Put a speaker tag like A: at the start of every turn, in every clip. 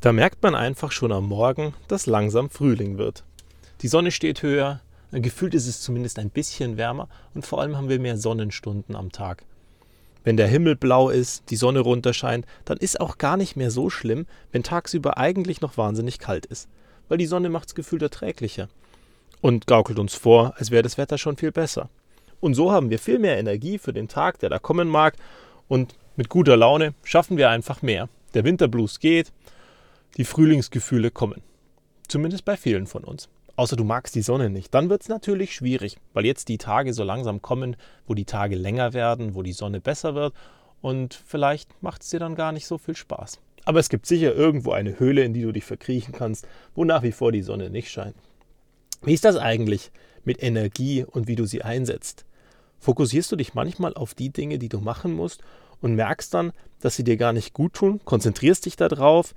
A: Da merkt man einfach schon am Morgen, dass langsam Frühling wird. Die Sonne steht höher, gefühlt ist es zumindest ein bisschen wärmer und vor allem haben wir mehr Sonnenstunden am Tag. Wenn der Himmel blau ist, die Sonne runterscheint, dann ist auch gar nicht mehr so schlimm, wenn tagsüber eigentlich noch wahnsinnig kalt ist, weil die Sonne macht es gefühlt erträglicher und gaukelt uns vor, als wäre das Wetter schon viel besser. Und so haben wir viel mehr Energie für den Tag, der da kommen mag und mit guter Laune schaffen wir einfach mehr. Der Winterblues geht, die Frühlingsgefühle kommen. Zumindest bei vielen von uns. Außer du magst die Sonne nicht. Dann wird es natürlich schwierig, weil jetzt die Tage so langsam kommen, wo die Tage länger werden, wo die Sonne besser wird und vielleicht macht es dir dann gar nicht so viel Spaß. Aber es gibt sicher irgendwo eine Höhle, in die du dich verkriechen kannst, wo nach wie vor die Sonne nicht scheint. Wie ist das eigentlich mit Energie und wie du sie einsetzt? Fokussierst du dich manchmal auf die Dinge, die du machen musst und merkst dann, dass sie dir gar nicht gut tun, konzentrierst dich darauf,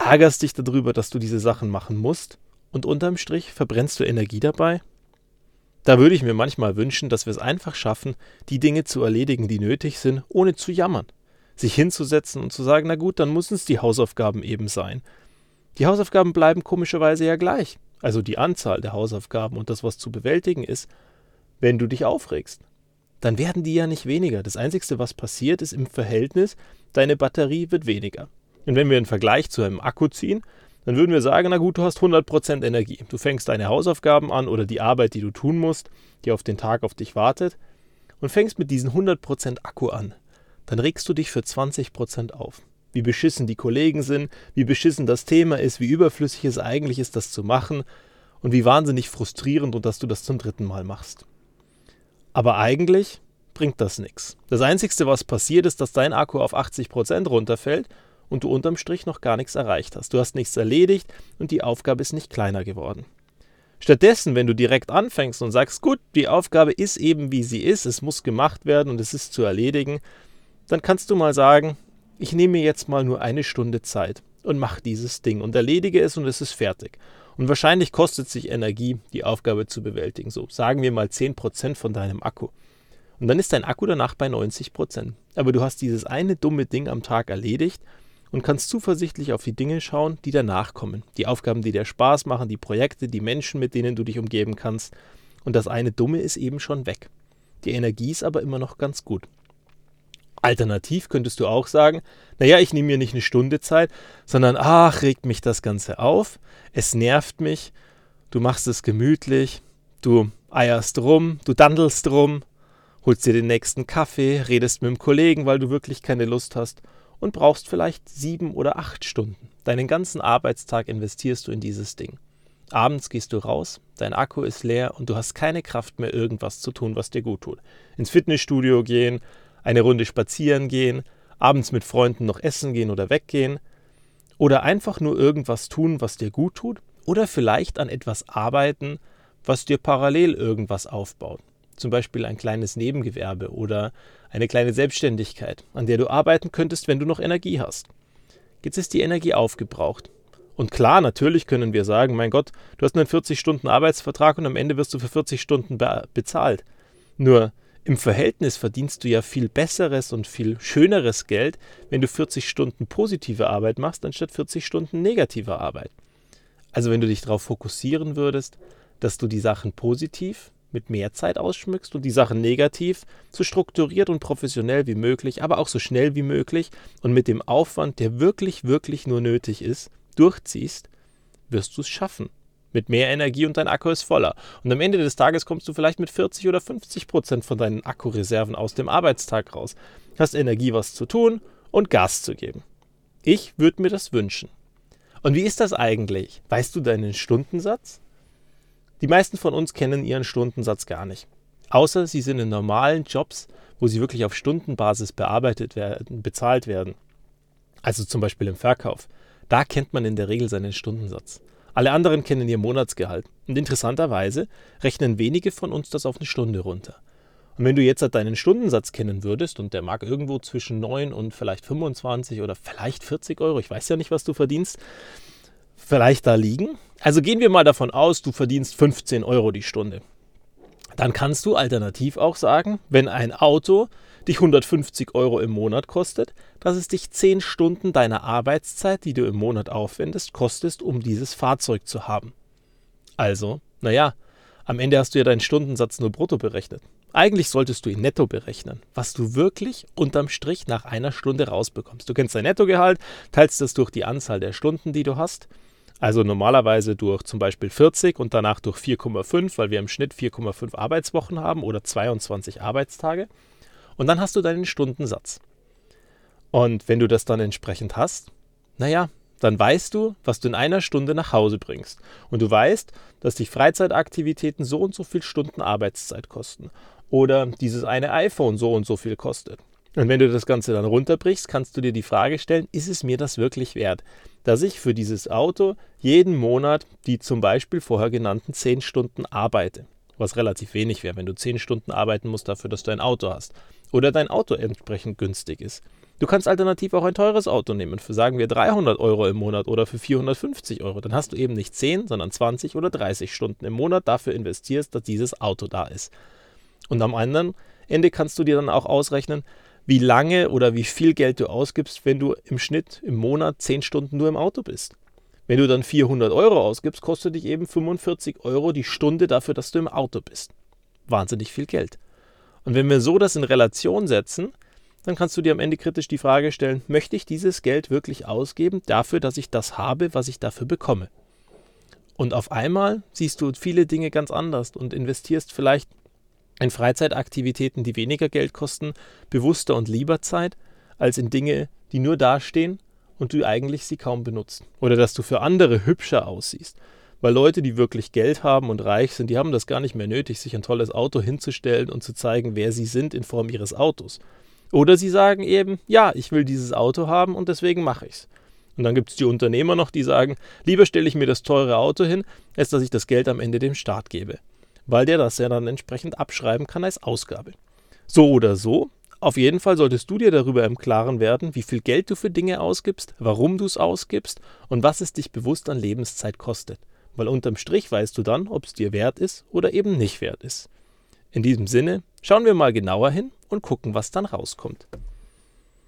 A: ärgerst dich darüber, dass du diese Sachen machen musst und unterm Strich verbrennst du Energie dabei? Da würde ich mir manchmal wünschen, dass wir es einfach schaffen, die Dinge zu erledigen, die nötig sind, ohne zu jammern. Sich hinzusetzen und zu sagen, na gut, dann müssen es die Hausaufgaben eben sein. Die Hausaufgaben bleiben komischerweise ja gleich, also die Anzahl der Hausaufgaben und das, was zu bewältigen ist, wenn du dich aufregst. Dann werden die ja nicht weniger. Das Einzige, was passiert, ist im Verhältnis, deine Batterie wird weniger. Und wenn wir einen Vergleich zu einem Akku ziehen, dann würden wir sagen, na gut, du hast 100% Energie. Du fängst deine Hausaufgaben an oder die Arbeit, die du tun musst, die auf den Tag auf dich wartet, und fängst mit diesen 100% Akku an. Dann regst du dich für 20% auf. Wie beschissen die Kollegen sind, wie beschissen das Thema ist, wie überflüssig es eigentlich ist, das zu machen und wie wahnsinnig frustrierend und dass du das zum dritten Mal machst. Aber eigentlich bringt das nichts. Das Einzige, was passiert, ist, dass dein Akku auf 80% runterfällt und du unterm Strich noch gar nichts erreicht hast. Du hast nichts erledigt und die Aufgabe ist nicht kleiner geworden. Stattdessen, wenn du direkt anfängst und sagst, gut, die Aufgabe ist eben wie sie ist, es muss gemacht werden und es ist zu erledigen, dann kannst du mal sagen, ich nehme mir jetzt mal nur eine Stunde Zeit und mache dieses Ding und erledige es und es ist fertig. Und wahrscheinlich kostet sich Energie, die Aufgabe zu bewältigen. So sagen wir mal 10% von deinem Akku. Und dann ist dein Akku danach bei 90%. Aber du hast dieses eine dumme Ding am Tag erledigt und kannst zuversichtlich auf die Dinge schauen, die danach kommen. Die Aufgaben, die dir Spaß machen, die Projekte, die Menschen, mit denen du dich umgeben kannst. Und das eine Dumme ist eben schon weg. Die Energie ist aber immer noch ganz gut. Alternativ könntest du auch sagen, naja, ich nehme mir nicht eine Stunde Zeit, sondern ach, regt mich das Ganze auf, es nervt mich, du machst es gemütlich, du eierst rum, du dandelst rum, holst dir den nächsten Kaffee, redest mit dem Kollegen, weil du wirklich keine Lust hast und brauchst vielleicht sieben oder acht Stunden. Deinen ganzen Arbeitstag investierst du in dieses Ding. Abends gehst du raus, dein Akku ist leer und du hast keine Kraft mehr, irgendwas zu tun, was dir gut tut. Ins Fitnessstudio gehen, eine Runde spazieren gehen, abends mit Freunden noch essen gehen oder weggehen oder einfach nur irgendwas tun, was dir gut tut oder vielleicht an etwas arbeiten, was dir parallel irgendwas aufbaut. Zum Beispiel ein kleines Nebengewerbe oder eine kleine Selbstständigkeit, an der du arbeiten könntest, wenn du noch Energie hast. Jetzt ist die Energie aufgebraucht. Und klar, natürlich können wir sagen, mein Gott, du hast einen 40 Stunden Arbeitsvertrag und am Ende wirst du für 40 Stunden be bezahlt. Nur im Verhältnis verdienst du ja viel besseres und viel schöneres Geld, wenn du 40 Stunden positive Arbeit machst, anstatt 40 Stunden negative Arbeit. Also wenn du dich darauf fokussieren würdest, dass du die Sachen positiv mit mehr Zeit ausschmückst und die Sachen negativ so strukturiert und professionell wie möglich, aber auch so schnell wie möglich und mit dem Aufwand, der wirklich, wirklich nur nötig ist, durchziehst, wirst du es schaffen mit mehr Energie und dein Akku ist voller. Und am Ende des Tages kommst du vielleicht mit 40 oder 50 Prozent von deinen Akkureserven aus dem Arbeitstag raus. Hast Energie, was zu tun und Gas zu geben. Ich würde mir das wünschen. Und wie ist das eigentlich? Weißt du deinen Stundensatz? Die meisten von uns kennen ihren Stundensatz gar nicht. Außer sie sind in normalen Jobs, wo sie wirklich auf Stundenbasis bearbeitet werden, bezahlt werden. Also zum Beispiel im Verkauf. Da kennt man in der Regel seinen Stundensatz. Alle anderen kennen ihr Monatsgehalt. Und interessanterweise rechnen wenige von uns das auf eine Stunde runter. Und wenn du jetzt halt deinen Stundensatz kennen würdest und der mag irgendwo zwischen 9 und vielleicht 25 oder vielleicht 40 Euro, ich weiß ja nicht, was du verdienst, vielleicht da liegen. Also gehen wir mal davon aus, du verdienst 15 Euro die Stunde. dann kannst du alternativ auch sagen, wenn ein Auto dich 150 Euro im Monat kostet, dass es dich 10 Stunden deiner Arbeitszeit, die du im Monat aufwendest, kostest, um dieses Fahrzeug zu haben. Also, naja, am Ende hast du ja deinen Stundensatz nur brutto berechnet. Eigentlich solltest du ihn netto berechnen, was du wirklich unterm Strich nach einer Stunde rausbekommst. Du kennst dein Nettogehalt, teilst das durch die Anzahl der Stunden, die du hast. Also normalerweise durch zum Beispiel 40 und danach durch 4,5, weil wir im Schnitt 4,5 Arbeitswochen haben oder 22 Arbeitstage. Und dann hast du deinen Stundensatz. Und wenn du das dann entsprechend hast, naja, dann weißt du, was du in einer Stunde nach Hause bringst. Und du weißt, dass dich Freizeitaktivitäten so und so viel Stunden Arbeitszeit kosten. Oder dieses eine iPhone so und so viel kostet. Und wenn du das Ganze dann runterbrichst, kannst du dir die Frage stellen, ist es mir das wirklich wert, dass ich für dieses Auto jeden Monat die zum Beispiel vorher genannten 10 Stunden arbeite? Was relativ wenig wäre, wenn du 10 Stunden arbeiten musst dafür, dass du ein Auto hast. Oder dein Auto entsprechend günstig ist. Du kannst alternativ auch ein teures Auto nehmen für sagen wir 300 Euro im Monat oder für 450 Euro. Dann hast du eben nicht 10, sondern 20 oder 30 Stunden im Monat dafür investierst, dass dieses Auto da ist. Und am anderen Ende kannst du dir dann auch ausrechnen, wie lange oder wie viel Geld du ausgibst, wenn du im Schnitt im Monat 10 Stunden nur im Auto bist. Wenn du dann 400 Euro ausgibst, kostet dich eben 45 Euro die Stunde dafür, dass du im Auto bist. Wahnsinnig viel Geld. Und wenn wir so das in Relation setzen, dann kannst du dir am Ende kritisch die Frage stellen, möchte ich dieses Geld wirklich ausgeben dafür, dass ich das habe, was ich dafür bekomme? Und auf einmal siehst du viele Dinge ganz anders und investierst vielleicht in Freizeitaktivitäten, die weniger Geld kosten, bewusster und lieber Zeit, als in Dinge, die nur dastehen und du eigentlich sie kaum benutzt. Oder dass du für andere hübscher aussiehst. Weil Leute, die wirklich Geld haben und reich sind, die haben das gar nicht mehr nötig, sich ein tolles Auto hinzustellen und zu zeigen, wer sie sind in Form ihres Autos. Oder sie sagen eben, ja, ich will dieses Auto haben und deswegen mache ich es. Und dann gibt es die Unternehmer noch, die sagen, lieber stelle ich mir das teure Auto hin, als dass ich das Geld am Ende dem Staat gebe. Weil der das ja dann entsprechend abschreiben kann als Ausgabe. So oder so, auf jeden Fall solltest du dir darüber im Klaren werden, wie viel Geld du für Dinge ausgibst, warum du es ausgibst und was es dich bewusst an Lebenszeit kostet. Weil unterm Strich weißt du dann, ob es dir wert ist oder eben nicht wert ist. In diesem Sinne, schauen wir mal genauer hin und gucken, was dann rauskommt.